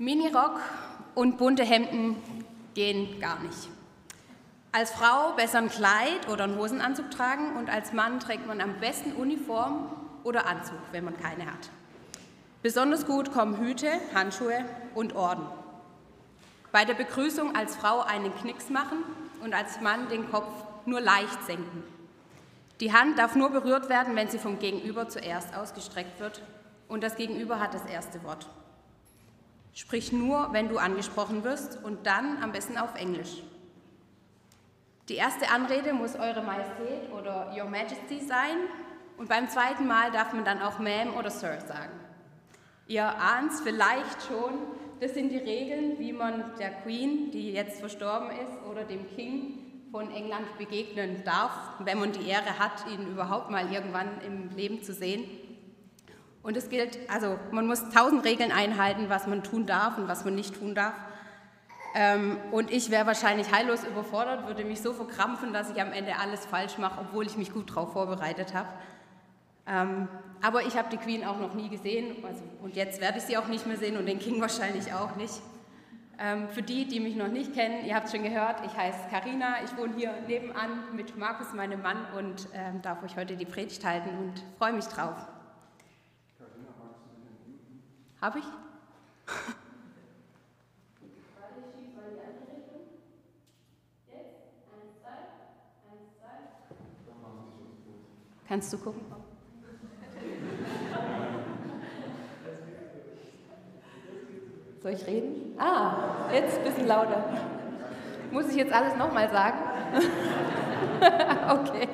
Minirock und bunte Hemden gehen gar nicht. Als Frau besser ein Kleid oder einen Hosenanzug tragen und als Mann trägt man am besten Uniform oder Anzug, wenn man keine hat. Besonders gut kommen Hüte, Handschuhe und Orden. Bei der Begrüßung als Frau einen Knicks machen und als Mann den Kopf nur leicht senken. Die Hand darf nur berührt werden, wenn sie vom Gegenüber zuerst ausgestreckt wird und das Gegenüber hat das erste Wort. Sprich nur, wenn du angesprochen wirst und dann am besten auf Englisch. Die erste Anrede muss Eure Majestät oder Your Majesty sein und beim zweiten Mal darf man dann auch Ma'am oder Sir sagen. Ihr ahnt es vielleicht schon, das sind die Regeln, wie man der Queen, die jetzt verstorben ist, oder dem King von England begegnen darf, wenn man die Ehre hat, ihn überhaupt mal irgendwann im Leben zu sehen. Und es gilt, also man muss tausend Regeln einhalten, was man tun darf und was man nicht tun darf. Ähm, und ich wäre wahrscheinlich heillos überfordert, würde mich so verkrampfen, dass ich am Ende alles falsch mache, obwohl ich mich gut darauf vorbereitet habe. Ähm, aber ich habe die Queen auch noch nie gesehen also, und jetzt werde ich sie auch nicht mehr sehen und den King wahrscheinlich auch nicht. Ähm, für die, die mich noch nicht kennen, ihr habt es schon gehört, ich heiße Karina, ich wohne hier nebenan mit Markus, meinem Mann, und ähm, darf euch heute die Predigt halten und freue mich drauf. Habe ich? Kannst du gucken? Soll ich reden? Ah, jetzt ein bisschen lauter. Muss ich jetzt alles nochmal sagen? okay.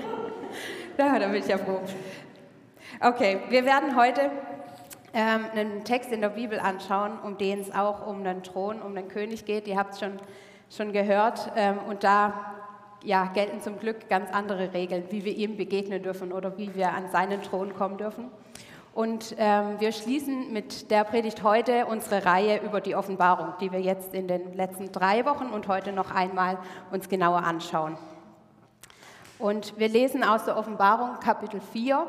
Ja, da bin ich ja froh. Okay, wir werden heute ähm, einen Text in der Bibel anschauen, um den es auch um den Thron, um den König geht. Ihr habt es schon, schon gehört. Ähm, und da ja, gelten zum Glück ganz andere Regeln, wie wir ihm begegnen dürfen oder wie wir an seinen Thron kommen dürfen. Und ähm, wir schließen mit der Predigt heute unsere Reihe über die Offenbarung, die wir jetzt in den letzten drei Wochen und heute noch einmal uns genauer anschauen. Und wir lesen aus der Offenbarung Kapitel 4,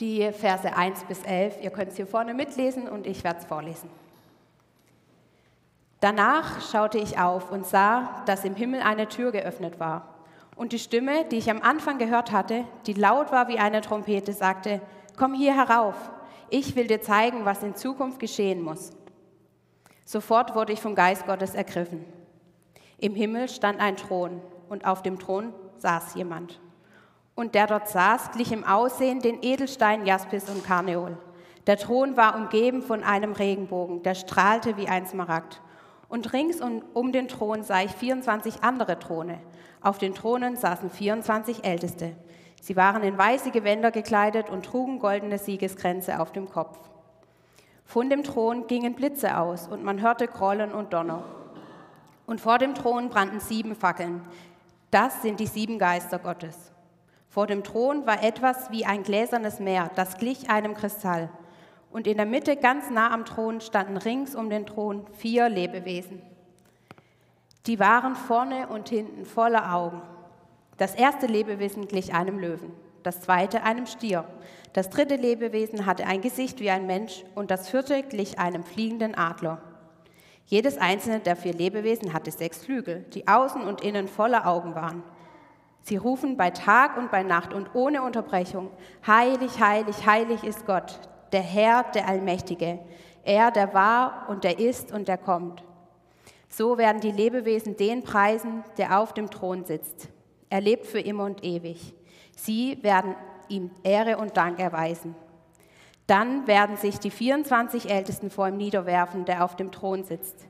die Verse 1 bis 11. Ihr könnt es hier vorne mitlesen und ich werde es vorlesen. Danach schaute ich auf und sah, dass im Himmel eine Tür geöffnet war. Und die Stimme, die ich am Anfang gehört hatte, die laut war wie eine Trompete, sagte, Komm hier herauf, ich will dir zeigen, was in Zukunft geschehen muss. Sofort wurde ich vom Geist Gottes ergriffen. Im Himmel stand ein Thron und auf dem Thron saß jemand und der dort saß, glich im Aussehen den Edelsteinen Jaspis und Karneol. Der Thron war umgeben von einem Regenbogen, der strahlte wie ein Smaragd. Und rings um den Thron sah ich 24 andere Throne. Auf den Thronen saßen 24 Älteste. Sie waren in weiße Gewänder gekleidet und trugen goldene Siegeskränze auf dem Kopf. Von dem Thron gingen Blitze aus und man hörte Grollen und Donner. Und vor dem Thron brannten sieben Fackeln. Das sind die sieben Geister Gottes. Vor dem Thron war etwas wie ein gläsernes Meer, das glich einem Kristall. Und in der Mitte, ganz nah am Thron, standen rings um den Thron vier Lebewesen. Die waren vorne und hinten voller Augen. Das erste Lebewesen glich einem Löwen, das zweite einem Stier. Das dritte Lebewesen hatte ein Gesicht wie ein Mensch und das vierte glich einem fliegenden Adler. Jedes einzelne der vier Lebewesen hatte sechs Flügel, die außen und innen voller Augen waren. Sie rufen bei Tag und bei Nacht und ohne Unterbrechung, heilig, heilig, heilig ist Gott, der Herr, der Allmächtige, er, der war und der ist und der kommt. So werden die Lebewesen den preisen, der auf dem Thron sitzt. Er lebt für immer und ewig. Sie werden ihm Ehre und Dank erweisen. Dann werden sich die 24 Ältesten vor ihm niederwerfen, der auf dem Thron sitzt.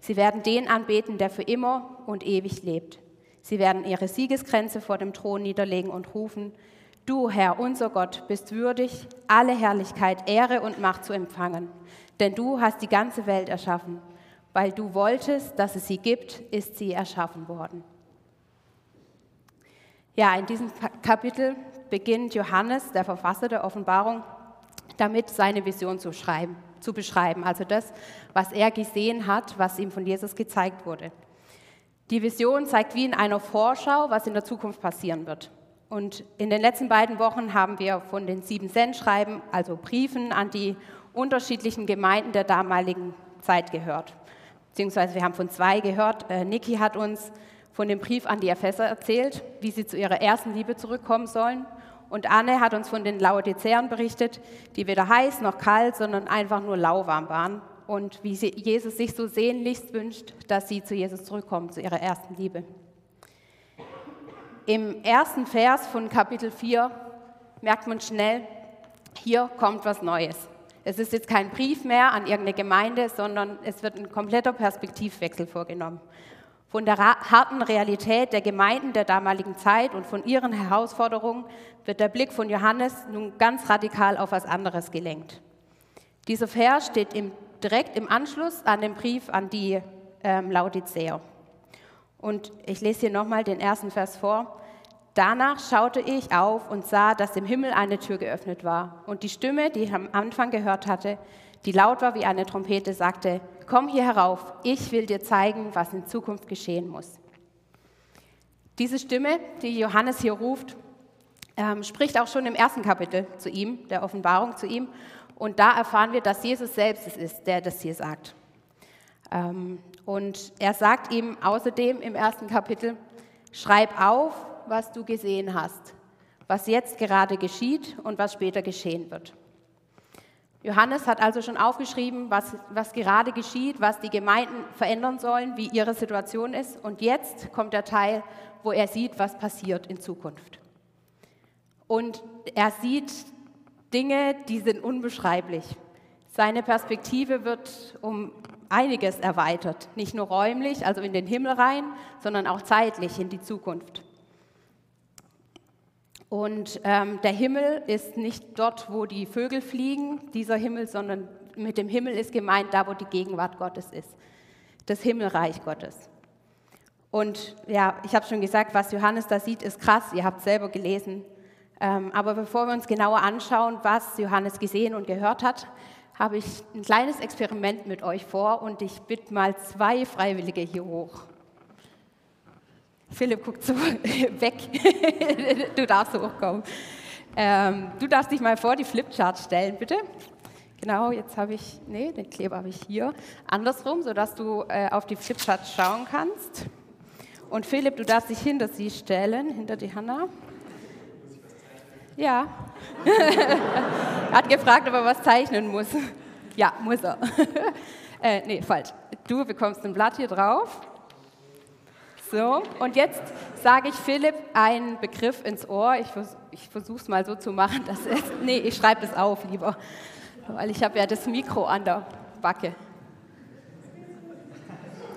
Sie werden den anbeten, der für immer und ewig lebt. Sie werden ihre Siegesgrenze vor dem Thron niederlegen und rufen, Du, Herr, unser Gott, bist würdig, alle Herrlichkeit, Ehre und Macht zu empfangen. Denn du hast die ganze Welt erschaffen. Weil du wolltest, dass es sie gibt, ist sie erschaffen worden. Ja, in diesem Kapitel beginnt Johannes, der Verfasser der Offenbarung, damit seine Vision zu, schreiben, zu beschreiben. Also das, was er gesehen hat, was ihm von Jesus gezeigt wurde. Die Vision zeigt wie in einer Vorschau, was in der Zukunft passieren wird. Und in den letzten beiden Wochen haben wir von den sieben Sendschreiben, also Briefen an die unterschiedlichen Gemeinden der damaligen Zeit gehört. beziehungsweise wir haben von zwei gehört. Äh, Niki hat uns von dem Brief an die Epheser erzählt, wie sie zu ihrer ersten Liebe zurückkommen sollen. Und Anne hat uns von den Laodiceern berichtet, die weder heiß noch kalt, sondern einfach nur lauwarm waren. Und wie Jesus sich so sehnlichst wünscht, dass sie zu Jesus zurückkommen, zu ihrer ersten Liebe. Im ersten Vers von Kapitel 4 merkt man schnell, hier kommt was Neues. Es ist jetzt kein Brief mehr an irgendeine Gemeinde, sondern es wird ein kompletter Perspektivwechsel vorgenommen. Von der harten Realität der Gemeinden der damaligen Zeit und von ihren Herausforderungen wird der Blick von Johannes nun ganz radikal auf was anderes gelenkt. Dieser Vers steht im, direkt im Anschluss an den Brief an die ähm, Laodicea. Und ich lese hier nochmal den ersten Vers vor. Danach schaute ich auf und sah, dass im Himmel eine Tür geöffnet war. Und die Stimme, die ich am Anfang gehört hatte, die laut war wie eine Trompete, sagte, komm hier herauf, ich will dir zeigen, was in Zukunft geschehen muss. Diese Stimme, die Johannes hier ruft, ähm, spricht auch schon im ersten Kapitel zu ihm, der Offenbarung zu ihm. Und da erfahren wir, dass Jesus selbst es ist, der das hier sagt. Ähm, und er sagt ihm außerdem im ersten Kapitel, schreib auf, was du gesehen hast, was jetzt gerade geschieht und was später geschehen wird. Johannes hat also schon aufgeschrieben, was, was gerade geschieht, was die Gemeinden verändern sollen, wie ihre Situation ist. Und jetzt kommt der Teil, wo er sieht, was passiert in Zukunft. Und er sieht Dinge, die sind unbeschreiblich. Seine Perspektive wird um einiges erweitert, nicht nur räumlich, also in den Himmel rein, sondern auch zeitlich in die Zukunft. Und ähm, der Himmel ist nicht dort, wo die Vögel fliegen, dieser Himmel, sondern mit dem Himmel ist gemeint, da wo die Gegenwart Gottes ist, das Himmelreich Gottes. Und ja, ich habe schon gesagt, was Johannes da sieht, ist krass, ihr habt selber gelesen. Ähm, aber bevor wir uns genauer anschauen, was Johannes gesehen und gehört hat, habe ich ein kleines Experiment mit euch vor und ich bitte mal zwei Freiwillige hier hoch. Philipp guckt so weg. du darfst hochkommen. Ähm, du darfst dich mal vor die Flipchart stellen, bitte. Genau, jetzt habe ich, nee, den Kleber habe ich hier. Andersrum, sodass du äh, auf die Flipchart schauen kannst. Und Philipp, du darfst dich hinter sie stellen, hinter die Hanna. Ja. er hat gefragt, ob er was zeichnen muss. Ja, muss er. äh, nee, falsch. Du bekommst ein Blatt hier drauf. So, und jetzt sage ich Philipp einen Begriff ins Ohr. Ich, vers ich versuche es mal so zu machen, dass es. Nee, ich schreibe es auf lieber, weil ich habe ja das Mikro an der Backe.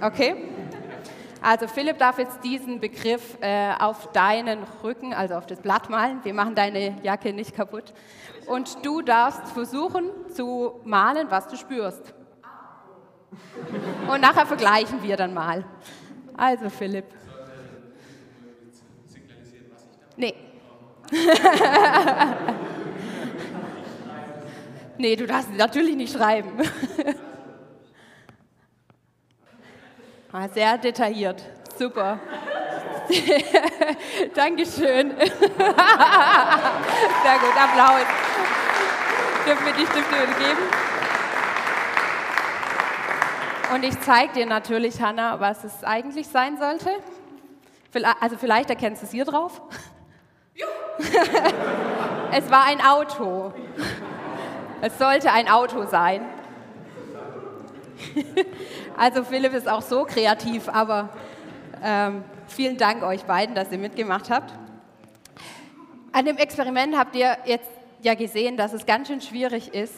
Okay? Also Philipp darf jetzt diesen Begriff äh, auf deinen Rücken, also auf das Blatt malen. Wir machen deine Jacke nicht kaputt. Und du darfst versuchen zu malen, was du spürst. Und nachher vergleichen wir dann mal. Also Philipp. Nee. nee, du darfst natürlich nicht schreiben. Ah, sehr detailliert. Super. Dankeschön. Sehr gut, Applaus. Dürfen wir die Stifte geben? Und ich zeige dir natürlich, Hanna, was es eigentlich sein sollte. Also vielleicht erkennst du es hier drauf. Es war ein Auto. Es sollte ein Auto sein. Also Philipp ist auch so kreativ, aber ähm, vielen Dank euch beiden, dass ihr mitgemacht habt. An dem Experiment habt ihr jetzt ja gesehen, dass es ganz schön schwierig ist,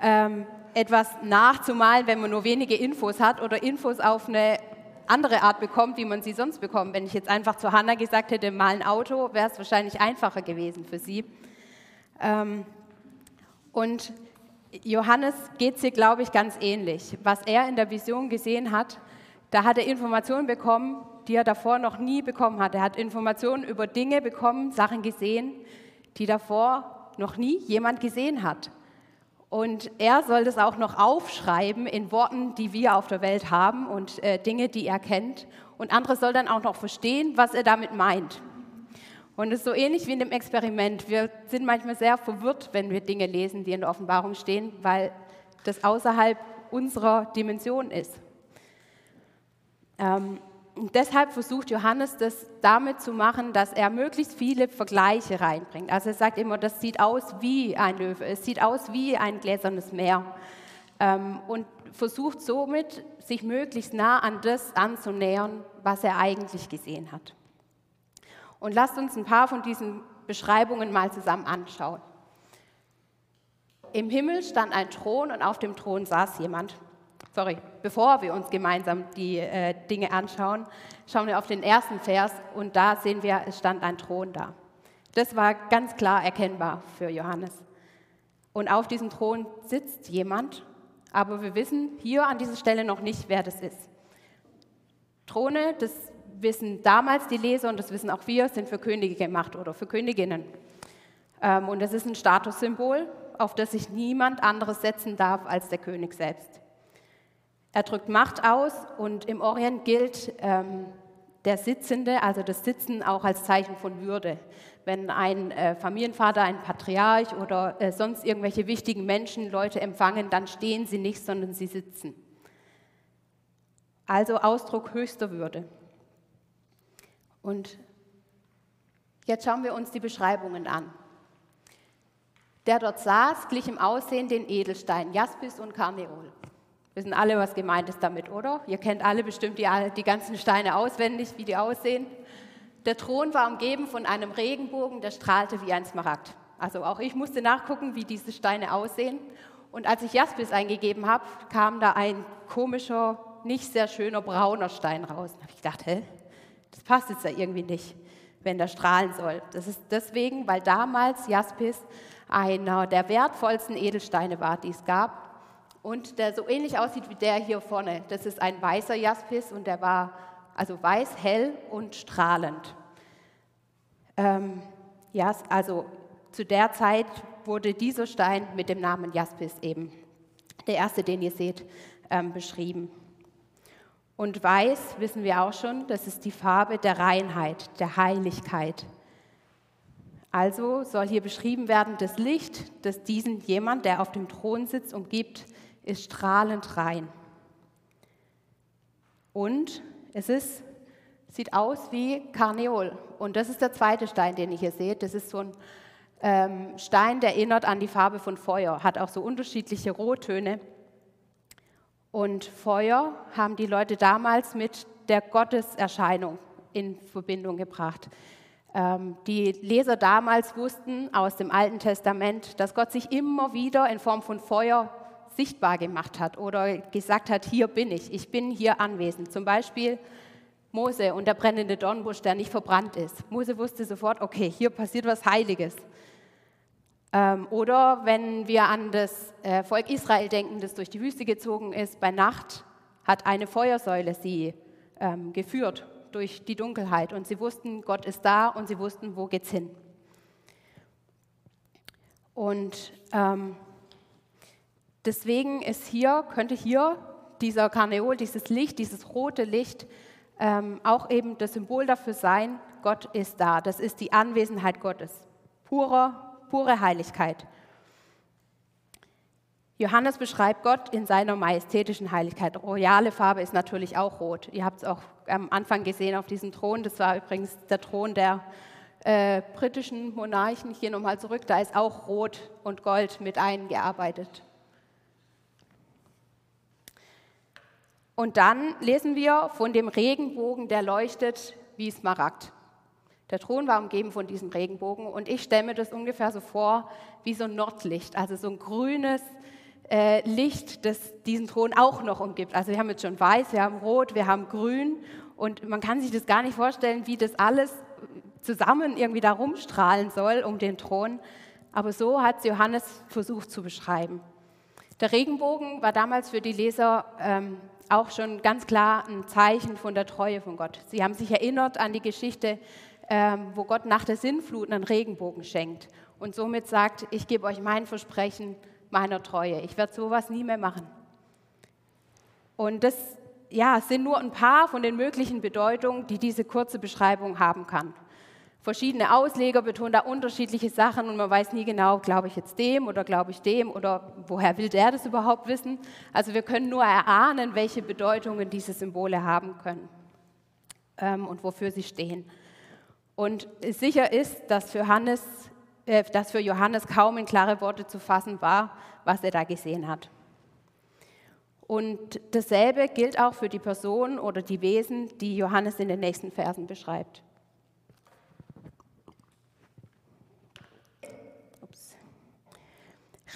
ähm, etwas nachzumalen, wenn man nur wenige Infos hat oder Infos auf eine andere Art bekommt, wie man sie sonst bekommt. Wenn ich jetzt einfach zu Hannah gesagt hätte, mal ein Auto, wäre es wahrscheinlich einfacher gewesen für sie. Ähm, und Johannes geht es hier, glaube ich, ganz ähnlich. Was er in der Vision gesehen hat, da hat er Informationen bekommen, die er davor noch nie bekommen hat. Er hat Informationen über Dinge bekommen, Sachen gesehen, die davor noch nie jemand gesehen hat. Und er soll das auch noch aufschreiben in Worten, die wir auf der Welt haben und äh, Dinge, die er kennt. Und andere soll dann auch noch verstehen, was er damit meint. Und es ist so ähnlich wie in dem Experiment. Wir sind manchmal sehr verwirrt, wenn wir Dinge lesen, die in der Offenbarung stehen, weil das außerhalb unserer Dimension ist. Ähm, deshalb versucht Johannes das damit zu machen, dass er möglichst viele Vergleiche reinbringt. Also er sagt immer, das sieht aus wie ein Löwe, es sieht aus wie ein gläsernes Meer. Ähm, und versucht somit, sich möglichst nah an das anzunähern, was er eigentlich gesehen hat. Und lasst uns ein paar von diesen Beschreibungen mal zusammen anschauen. Im Himmel stand ein Thron und auf dem Thron saß jemand sorry, bevor wir uns gemeinsam die äh, Dinge anschauen, schauen wir auf den ersten Vers und da sehen wir, es stand ein Thron da. Das war ganz klar erkennbar für Johannes. Und auf diesem Thron sitzt jemand, aber wir wissen hier an dieser Stelle noch nicht, wer das ist. Throne, das wissen damals die Leser und das wissen auch wir, sind für Könige gemacht oder für Königinnen. Ähm, und das ist ein Statussymbol, auf das sich niemand anderes setzen darf als der König selbst. Er drückt Macht aus und im Orient gilt ähm, der Sitzende, also das Sitzen auch als Zeichen von Würde. Wenn ein äh, Familienvater, ein Patriarch oder äh, sonst irgendwelche wichtigen Menschen Leute empfangen, dann stehen sie nicht, sondern sie sitzen. Also Ausdruck höchster Würde. Und jetzt schauen wir uns die Beschreibungen an. Der dort saß, glich im Aussehen den Edelstein, Jaspis und Karneol. Wissen alle, was gemeint ist damit, oder? Ihr kennt alle bestimmt die, die ganzen Steine auswendig, wie die aussehen. Der Thron war umgeben von einem Regenbogen, der strahlte wie ein Smaragd. Also auch ich musste nachgucken, wie diese Steine aussehen. Und als ich Jaspis eingegeben habe, kam da ein komischer, nicht sehr schöner brauner Stein raus. Da habe ich gedacht, hä, das passt jetzt ja irgendwie nicht, wenn der strahlen soll. Das ist deswegen, weil damals Jaspis einer der wertvollsten Edelsteine war, die es gab und der so ähnlich aussieht wie der hier vorne. Das ist ein weißer Jaspis und der war also weiß, hell und strahlend. Ähm, ja, also zu der Zeit wurde dieser Stein mit dem Namen Jaspis eben, der erste, den ihr seht, ähm, beschrieben. Und weiß, wissen wir auch schon, das ist die Farbe der Reinheit, der Heiligkeit. Also soll hier beschrieben werden, das Licht, das diesen jemand, der auf dem Thron sitzt, umgibt, ist strahlend rein. Und es ist, sieht aus wie Karneol. Und das ist der zweite Stein, den ihr hier seht. Das ist so ein ähm, Stein, der erinnert an die Farbe von Feuer, hat auch so unterschiedliche Rottöne. Und Feuer haben die Leute damals mit der Gotteserscheinung in Verbindung gebracht. Ähm, die Leser damals wussten aus dem Alten Testament, dass Gott sich immer wieder in Form von Feuer sichtbar gemacht hat oder gesagt hat, hier bin ich, ich bin hier anwesend. Zum Beispiel Mose und der brennende Dornbusch, der nicht verbrannt ist. Mose wusste sofort, okay, hier passiert was Heiliges. Ähm, oder wenn wir an das äh, Volk Israel denken, das durch die Wüste gezogen ist, bei Nacht hat eine Feuersäule sie ähm, geführt durch die Dunkelheit und sie wussten, Gott ist da und sie wussten, wo geht's hin. Und ähm, Deswegen ist hier, könnte hier dieser Karneol, dieses Licht, dieses rote Licht, ähm, auch eben das Symbol dafür sein, Gott ist da. Das ist die Anwesenheit Gottes. Pure, pure Heiligkeit. Johannes beschreibt Gott in seiner majestätischen Heiligkeit. Royale Farbe ist natürlich auch rot. Ihr habt es auch am Anfang gesehen auf diesem Thron. Das war übrigens der Thron der äh, britischen Monarchen. Hier nochmal zurück. Da ist auch Rot und Gold mit eingearbeitet. Und dann lesen wir von dem Regenbogen, der leuchtet wie Smaragd. Der Thron war umgeben von diesem Regenbogen und ich stelle mir das ungefähr so vor wie so ein Nordlicht, also so ein grünes äh, Licht, das diesen Thron auch noch umgibt. Also wir haben jetzt schon weiß, wir haben rot, wir haben grün und man kann sich das gar nicht vorstellen, wie das alles zusammen irgendwie da rumstrahlen soll um den Thron. Aber so hat Johannes versucht zu beschreiben. Der Regenbogen war damals für die Leser ähm, auch schon ganz klar ein Zeichen von der Treue von Gott. Sie haben sich erinnert an die Geschichte, ähm, wo Gott nach der Sinnflut einen Regenbogen schenkt und somit sagt, ich gebe euch mein Versprechen meiner Treue. Ich werde sowas nie mehr machen. Und das ja, sind nur ein paar von den möglichen Bedeutungen, die diese kurze Beschreibung haben kann. verschiedene Ausleger betonen da unterschiedliche Sachen und man weiß nie genau, glaube ich jetzt dem oder glaube ich dem oder woher will der das überhaupt wissen. Also wir können nur erahnen, welche Bedeutungen diese Symbole haben können ähm, und wofür sie stehen. Und sicher ist, dass für, Hannes, äh, dass für Johannes kaum in klare Worte zu fassen war, was er da gesehen hat. Und dasselbe gilt auch für die Person oder die Wesen, die Johannes in den nächsten Versen beschreibt. Ups.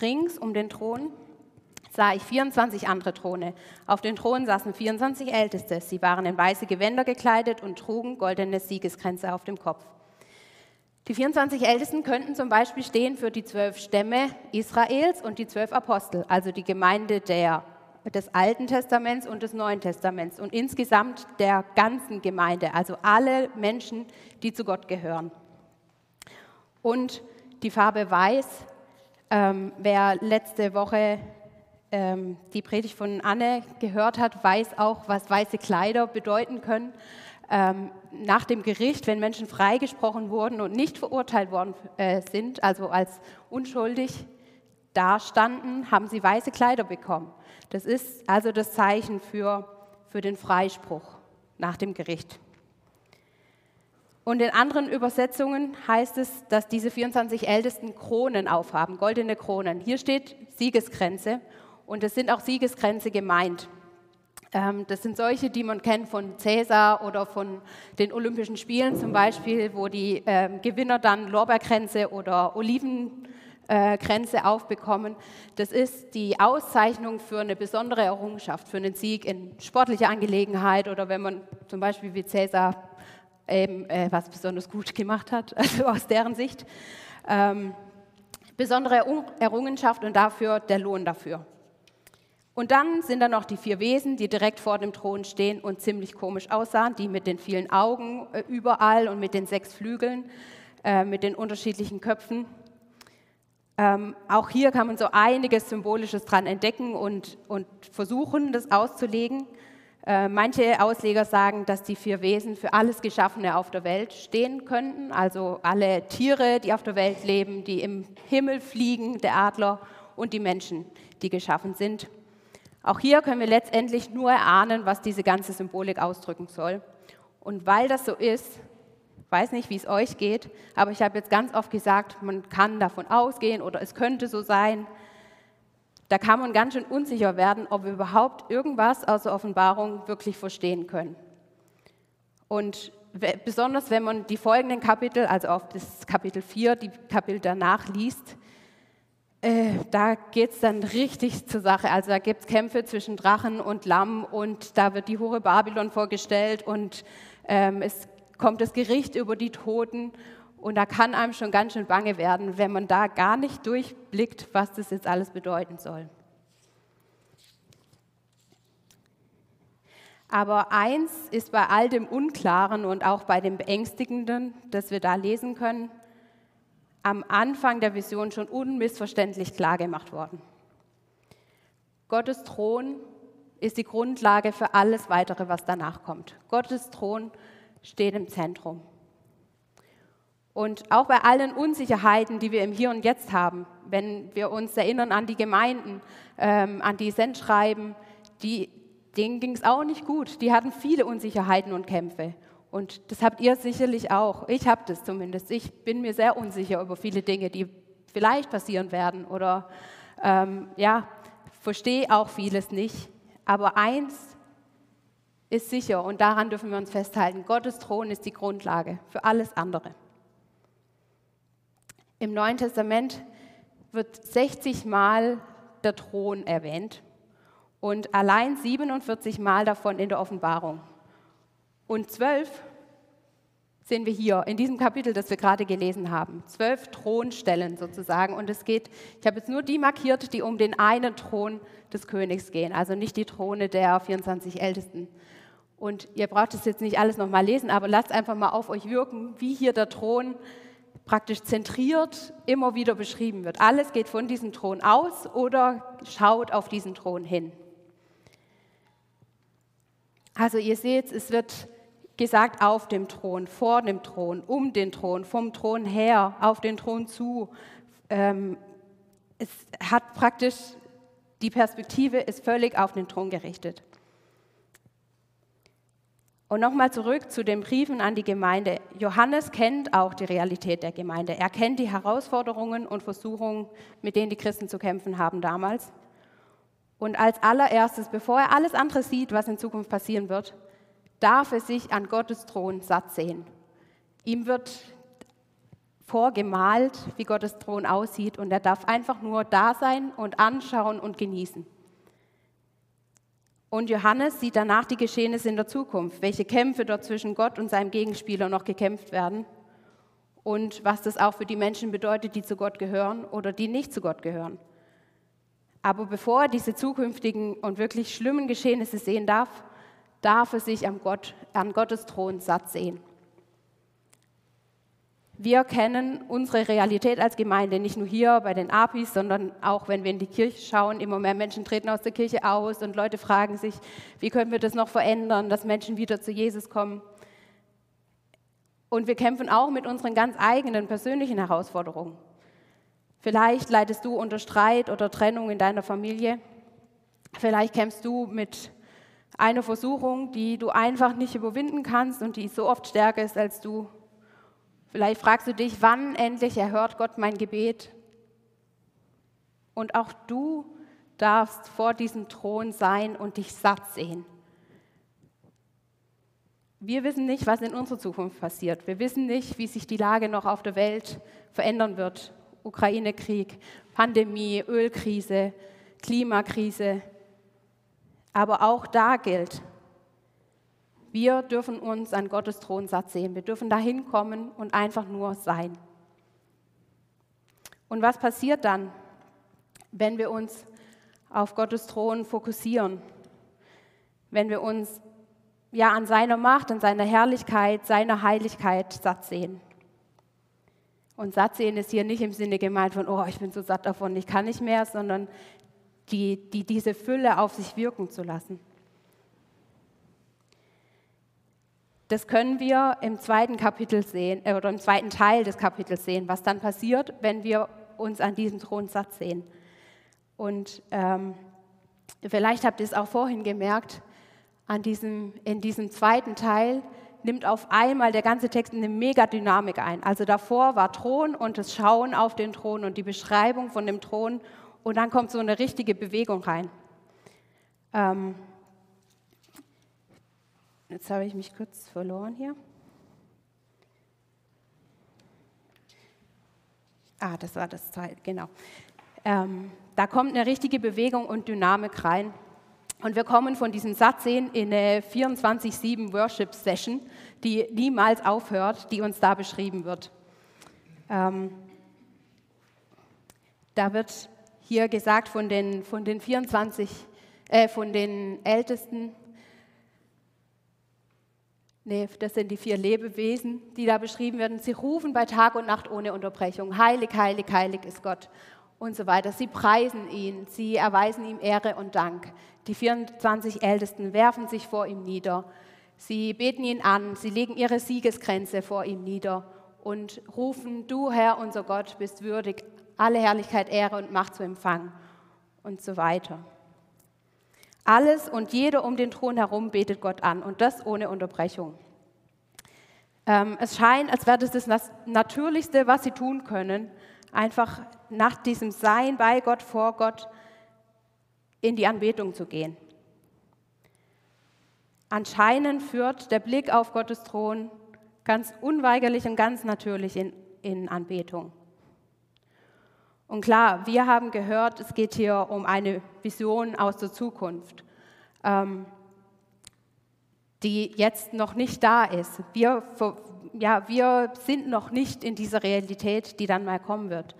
Rings um den Thron sah ich 24 andere Throne. Auf den Thronen saßen 24 Älteste. Sie waren in weiße Gewänder gekleidet und trugen goldene Siegeskränze auf dem Kopf. Die 24 Ältesten könnten zum Beispiel stehen für die zwölf Stämme Israels und die zwölf Apostel, also die Gemeinde der, des Alten Testaments und des Neuen Testaments und insgesamt der ganzen Gemeinde, also alle Menschen, die zu Gott gehören. Und die Farbe Weiß, ähm, wer letzte Woche ähm, die Predigt von Anne gehört hat, weiß auch, was weiße Kleider bedeuten können. Ähm, nach dem Gericht, wenn Menschen freigesprochen wurden und nicht verurteilt worden äh, sind, also als unschuldig dastanden, haben sie weiße Kleider bekommen. Das ist also das Zeichen für, für den Freispruch nach dem Gericht. Und in anderen Übersetzungen heißt es, dass diese 24 Ältesten Kronen aufhaben, goldene Kronen. Hier steht Siegesgrenze und es sind auch Siegeskränze gemeint. Ähm, das sind solche, die man kennt von Cäsar oder von den Olympischen Spielen zum Beispiel, wo die ähm, Gewinner dann Lorbeerkränze oder Olivenkränze aufbekommen. Das ist die Auszeichnung für eine besondere Errungenschaft, für einen Sieg in sportlicher Angelegenheit oder wenn man zum Beispiel wie Cäsar eben äh, was besonders gut gemacht hat, also aus deren Sicht. Ähm, besondere Errungenschaft und dafür der Lohn dafür. Und dann sind da noch die vier Wesen, die direkt vor dem Thron stehen und ziemlich komisch aussahen, die mit den vielen Augen äh, überall und mit den sechs Flügeln, äh, mit den unterschiedlichen Köpfen. Ähm, auch hier kann man so einiges Symbolisches dran entdecken und, und versuchen, das auszulegen. Äh, manche Ausleger sagen, dass die vier Wesen für alles Geschaffene auf der Welt stehen könnten, also alle Tiere, die auf der Welt leben, die im Himmel fliegen, der Adler und die Menschen, die geschaffen sind. Auch hier können wir letztendlich nur erahnen, was diese ganze Symbolik ausdrücken soll. Und weil das so ist, weiß nicht, wie es euch geht, aber ich habe jetzt ganz oft gesagt, man kann davon ausgehen oder es könnte so sein. Da kann man ganz schön unsicher werden, ob wir überhaupt irgendwas aus der Offenbarung wirklich verstehen können. Und besonders wenn man die folgenden Kapitel, also auf das Kapitel 4, die Kapitel danach liest, äh, da geht es dann richtig zur Sache. Also da gibt es Kämpfe zwischen Drachen und Lamm und da wird die Hure Babylon vorgestellt und ähm, es kommt das Gericht über die Toten und da kann einem schon ganz schön bange werden, wenn man da gar nicht durchblickt, was das jetzt alles bedeuten soll. Aber eins ist bei all dem Unklaren und auch bei dem Beängstigenden, das wir da lesen können, am Anfang der Vision schon unmissverständlich klar gemacht worden. Gottes Thron ist die Grundlage für alles weitere, was danach kommt. Gottes Thron steht im Zentrum. Und auch bei allen Unsicherheiten, die wir im Hier und Jetzt haben, wenn wir uns erinnern an die Gemeinden, ähm, an die Sendschreiben, die, denen ging es auch nicht gut. Die hatten viele Unsicherheiten und Kämpfe. Und das habt ihr sicherlich auch. Ich habe das zumindest. Ich bin mir sehr unsicher über viele Dinge, die vielleicht passieren werden oder ähm, ja, verstehe auch vieles nicht. Aber eins ist sicher und daran dürfen wir uns festhalten. Gottes Thron ist die Grundlage für alles andere. Im Neuen Testament wird 60 Mal der Thron erwähnt und allein 47 Mal davon in der Offenbarung. Und zwölf sehen wir hier in diesem Kapitel, das wir gerade gelesen haben. Zwölf Thronstellen sozusagen. Und es geht, ich habe jetzt nur die markiert, die um den einen Thron des Königs gehen, also nicht die Throne der 24 Ältesten. Und ihr braucht es jetzt nicht alles nochmal lesen, aber lasst einfach mal auf euch wirken, wie hier der Thron praktisch zentriert immer wieder beschrieben wird. Alles geht von diesem Thron aus oder schaut auf diesen Thron hin. Also ihr seht, es wird gesagt auf dem Thron, vor dem Thron, um den Thron, vom Thron her, auf den Thron zu. Ähm, es hat praktisch, die Perspektive ist völlig auf den Thron gerichtet. Und nochmal zurück zu den Briefen an die Gemeinde. Johannes kennt auch die Realität der Gemeinde. Er kennt die Herausforderungen und Versuchungen, mit denen die Christen zu kämpfen haben damals. Und als allererstes, bevor er alles andere sieht, was in Zukunft passieren wird, darf er sich an Gottes Thron satt sehen. Ihm wird vorgemalt, wie Gottes Thron aussieht, und er darf einfach nur da sein und anschauen und genießen. Und Johannes sieht danach die Geschehnisse in der Zukunft, welche Kämpfe dort zwischen Gott und seinem Gegenspieler noch gekämpft werden und was das auch für die Menschen bedeutet, die zu Gott gehören oder die nicht zu Gott gehören. Aber bevor er diese zukünftigen und wirklich schlimmen Geschehnisse sehen darf, darf er sich an, Gott, an Gottes Thron satt sehen. Wir kennen unsere Realität als Gemeinde nicht nur hier bei den APIs, sondern auch wenn wir in die Kirche schauen. Immer mehr Menschen treten aus der Kirche aus und Leute fragen sich, wie können wir das noch verändern, dass Menschen wieder zu Jesus kommen. Und wir kämpfen auch mit unseren ganz eigenen persönlichen Herausforderungen. Vielleicht leidest du unter Streit oder Trennung in deiner Familie. Vielleicht kämpfst du mit einer Versuchung, die du einfach nicht überwinden kannst und die so oft stärker ist als du Vielleicht fragst du dich, wann endlich erhört Gott mein Gebet? Und auch du darfst vor diesem Thron sein und dich satt sehen. Wir wissen nicht, was in unserer Zukunft passiert. Wir wissen nicht, wie sich die Lage noch auf der Welt verändern wird. Ukraine-Krieg, Pandemie, Ölkrise, Klimakrise. Aber auch da gilt, wir dürfen uns an Gottes Thron satt sehen. Wir dürfen da hinkommen und einfach nur sein. Und was passiert dann, wenn wir uns auf Gottes Thron fokussieren? Wenn wir uns ja an seiner Macht, an seiner Herrlichkeit, seiner Heiligkeit satt sehen? Und satt sehen ist hier nicht im Sinne gemeint von, oh, ich bin so satt davon, ich kann nicht mehr, sondern die, die, diese Fülle auf sich wirken zu lassen. Das können wir im zweiten Kapitel sehen, äh, oder im zweiten Teil des Kapitels sehen, was dann passiert, wenn wir uns an diesem Thron satt sehen. Und ähm, vielleicht habt ihr es auch vorhin gemerkt, an diesem, in diesem zweiten Teil nimmt auf einmal der ganze Text eine Megadynamik ein. Also davor war Thron und das Schauen auf den Thron und die Beschreibung von dem Thron und dann kommt so eine richtige Bewegung rein. Ähm, Jetzt habe ich mich kurz verloren hier. Ah, das war das Teil, genau. Ähm, da kommt eine richtige Bewegung und Dynamik rein. Und wir kommen von diesem Satz in eine 24-7 Worship Session, die niemals aufhört, die uns da beschrieben wird. Ähm, da wird hier gesagt von den, von den 24, äh, von den Ältesten, Nee, das sind die vier Lebewesen, die da beschrieben werden. Sie rufen bei Tag und Nacht ohne Unterbrechung. Heilig, heilig, heilig ist Gott und so weiter. Sie preisen ihn, sie erweisen ihm Ehre und Dank. Die 24 Ältesten werfen sich vor ihm nieder. Sie beten ihn an, sie legen ihre Siegesgrenze vor ihm nieder und rufen, du Herr, unser Gott, bist würdig, alle Herrlichkeit, Ehre und Macht zu empfangen und so weiter. Alles und jeder um den Thron herum betet Gott an und das ohne Unterbrechung. Ähm, es scheint, als wäre das das Natürlichste, was sie tun können, einfach nach diesem Sein bei Gott, vor Gott, in die Anbetung zu gehen. Anscheinend führt der Blick auf Gottes Thron ganz unweigerlich und ganz natürlich in, in Anbetung. Und klar, wir haben gehört, es geht hier um eine Vision aus der Zukunft, ähm, die jetzt noch nicht da ist. Wir, ja, wir sind noch nicht in dieser Realität, die dann mal kommen wird.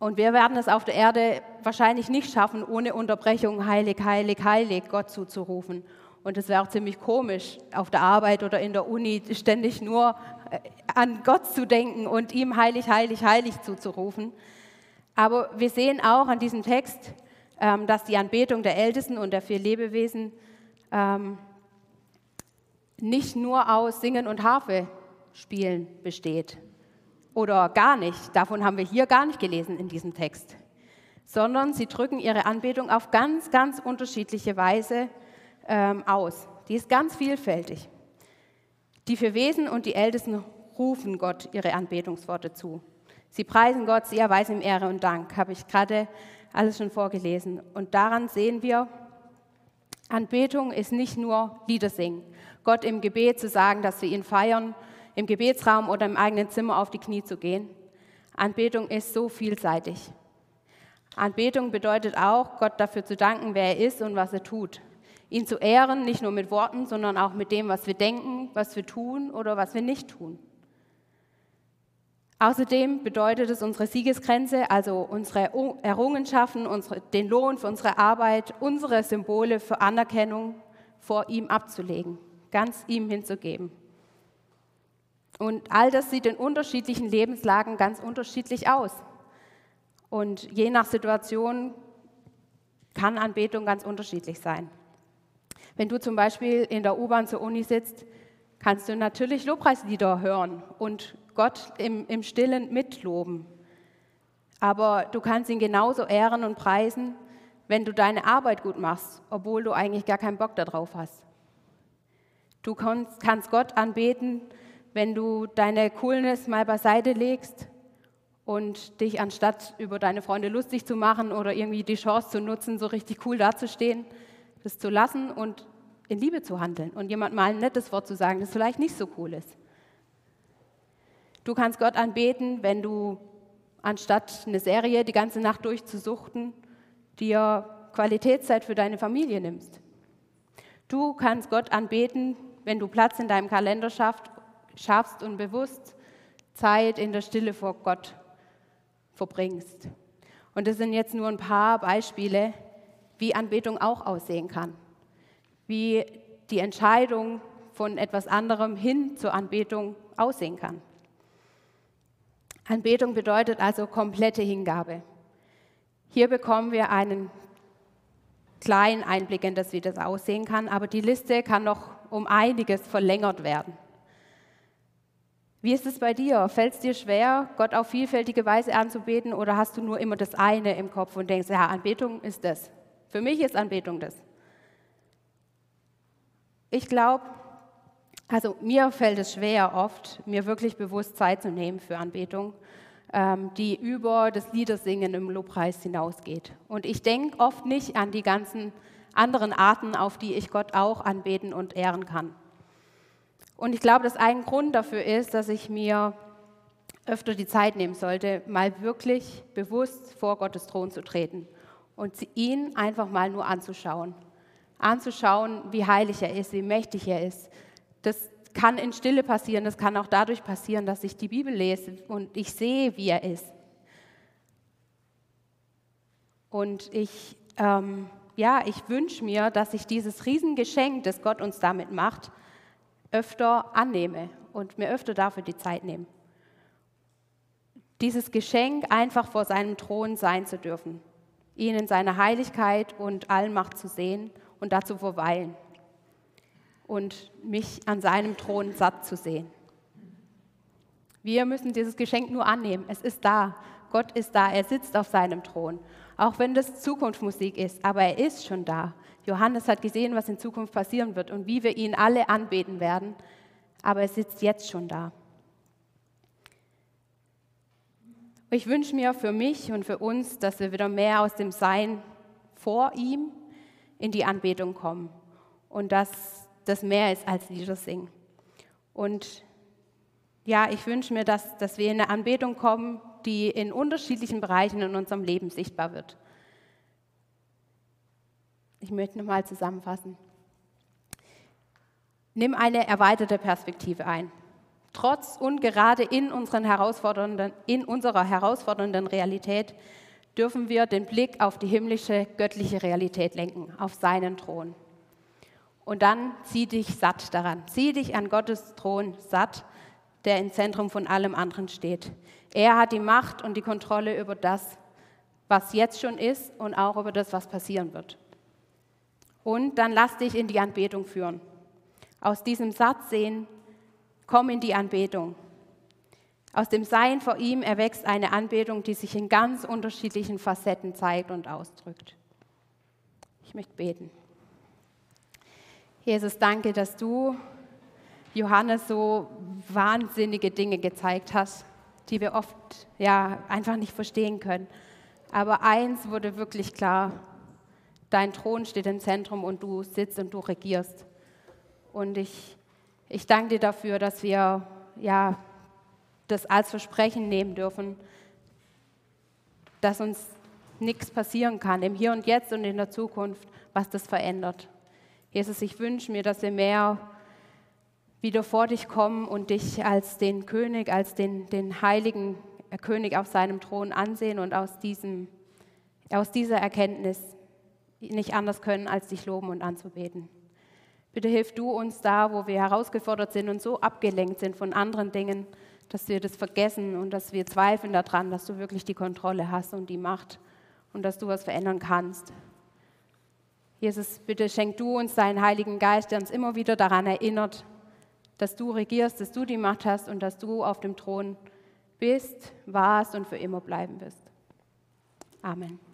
Und wir werden es auf der Erde wahrscheinlich nicht schaffen, ohne Unterbrechung heilig, heilig, heilig Gott zuzurufen. Und es wäre auch ziemlich komisch, auf der Arbeit oder in der Uni ständig nur an Gott zu denken und ihm heilig, heilig, heilig zuzurufen. Aber wir sehen auch an diesem Text, ähm, dass die Anbetung der Ältesten und der vier Lebewesen, ähm, nicht nur aus Singen und Harfe spielen besteht. Oder gar nicht. Davon haben wir hier gar nicht gelesen in diesem Text. Sondern sie drücken ihre Anbetung auf ganz, ganz unterschiedliche Weise ähm, aus. Die ist ganz vielfältig. Die vier Wesen und die Ältesten rufen Gott ihre Anbetungsworte zu. Sie preisen Gott, sie erweisen ihm Ehre und Dank, habe ich gerade alles schon vorgelesen. Und daran sehen wir, Anbetung ist nicht nur Liedersingen. Gott im Gebet zu sagen, dass wir ihn feiern, im Gebetsraum oder im eigenen Zimmer auf die Knie zu gehen. Anbetung ist so vielseitig. Anbetung bedeutet auch, Gott dafür zu danken, wer er ist und was er tut. Ihn zu ehren, nicht nur mit Worten, sondern auch mit dem, was wir denken, was wir tun oder was wir nicht tun. Außerdem bedeutet es unsere Siegesgrenze, also unsere Errungenschaften, unsere, den Lohn für unsere Arbeit, unsere Symbole für Anerkennung vor ihm abzulegen, ganz ihm hinzugeben. Und all das sieht in unterschiedlichen Lebenslagen ganz unterschiedlich aus. Und je nach Situation kann Anbetung ganz unterschiedlich sein. Wenn du zum Beispiel in der U-Bahn zur Uni sitzt, kannst du natürlich Lobpreislieder hören und Gott im, im Stillen mitloben. Aber du kannst ihn genauso ehren und preisen, wenn du deine Arbeit gut machst, obwohl du eigentlich gar keinen Bock darauf hast. Du kannst, Gott anbeten, wenn du deine Coolness mal beiseite legst und dich anstatt über deine Freunde lustig zu machen oder irgendwie die Chance zu nutzen, so richtig cool dazustehen, das zu lassen und in Liebe zu handeln und jemand mal ein nettes Wort zu sagen, das vielleicht nicht so cool ist. Du kannst Gott anbeten, wenn du anstatt eine Serie die ganze Nacht durchzusuchten, dir Qualitätszeit für deine Familie nimmst. Du kannst Gott anbeten, wenn du Platz in deinem Kalender schaffst und bewusst Zeit in der Stille vor Gott verbringst. Und das sind jetzt nur ein paar Beispiele, wie Anbetung auch aussehen kann. Wie die Entscheidung von etwas anderem hin zur Anbetung aussehen kann. Anbetung bedeutet also komplette Hingabe. Hier bekommen wir einen kleinen Einblick in das, wie das aussehen kann, aber die Liste kann noch um einiges verlängert werden. Wie ist es bei dir? Fällt es dir schwer, Gott auf vielfältige Weise anzubeten oder hast du nur immer das eine im Kopf und denkst, ja, Anbetung ist das. Für mich ist Anbetung das. Ich glaube, also mir fällt es schwer oft, mir wirklich bewusst Zeit zu nehmen für Anbetung, ähm, die über das Liedersingen im Lobpreis hinausgeht. Und ich denke oft nicht an die ganzen anderen Arten, auf die ich Gott auch anbeten und ehren kann. Und ich glaube, dass ein Grund dafür ist, dass ich mir öfter die Zeit nehmen sollte, mal wirklich bewusst vor Gottes Thron zu treten und ihn einfach mal nur anzuschauen. Anzuschauen, wie heilig er ist, wie mächtig er ist, das kann in Stille passieren, das kann auch dadurch passieren, dass ich die Bibel lese und ich sehe, wie er ist. Und ich, ähm, ja, ich wünsche mir, dass ich dieses Riesengeschenk, das Gott uns damit macht, öfter annehme und mir öfter dafür die Zeit nehme. Dieses Geschenk einfach vor seinem Thron sein zu dürfen, ihn in seiner Heiligkeit und Allmacht zu sehen und dazu verweilen und mich an seinem Thron satt zu sehen. Wir müssen dieses Geschenk nur annehmen. Es ist da. Gott ist da. Er sitzt auf seinem Thron. Auch wenn das Zukunftsmusik ist, aber er ist schon da. Johannes hat gesehen, was in Zukunft passieren wird und wie wir ihn alle anbeten werden. Aber er sitzt jetzt schon da. Ich wünsche mir für mich und für uns, dass wir wieder mehr aus dem Sein vor ihm in die Anbetung kommen und dass das mehr ist als Lieder singen. Und ja, ich wünsche mir, dass, dass wir in eine Anbetung kommen, die in unterschiedlichen Bereichen in unserem Leben sichtbar wird. Ich möchte nochmal zusammenfassen. Nimm eine erweiterte Perspektive ein. Trotz und gerade in, in unserer herausfordernden Realität dürfen wir den Blick auf die himmlische, göttliche Realität lenken, auf seinen Thron. Und dann zieh dich satt daran. Zieh dich an Gottes Thron satt, der im Zentrum von allem anderen steht. Er hat die Macht und die Kontrolle über das, was jetzt schon ist und auch über das, was passieren wird. Und dann lass dich in die Anbetung führen. aus diesem Satz sehen, komm in die Anbetung. Aus dem Sein vor ihm erwächst eine Anbetung, die sich in ganz unterschiedlichen Facetten zeigt und ausdrückt. Ich möchte beten. Jesus, danke, dass du Johannes so wahnsinnige Dinge gezeigt hast, die wir oft ja einfach nicht verstehen können. Aber eins wurde wirklich klar: Dein Thron steht im Zentrum und du sitzt und du regierst. Und ich, ich danke dir dafür, dass wir ja das als Versprechen nehmen dürfen, dass uns nichts passieren kann im Hier und Jetzt und in der Zukunft, was das verändert. Jesus, ich wünsche mir, dass wir mehr wieder vor dich kommen und dich als den König, als den, den heiligen König auf seinem Thron ansehen und aus, diesem, aus dieser Erkenntnis nicht anders können, als dich loben und anzubeten. Bitte hilf du uns da, wo wir herausgefordert sind und so abgelenkt sind von anderen Dingen, dass wir das vergessen und dass wir zweifeln daran, dass du wirklich die Kontrolle hast und die Macht und dass du was verändern kannst. Jesus, bitte schenk du uns deinen Heiligen Geist, der uns immer wieder daran erinnert, dass du regierst, dass du die Macht hast und dass du auf dem Thron bist, warst und für immer bleiben wirst. Amen.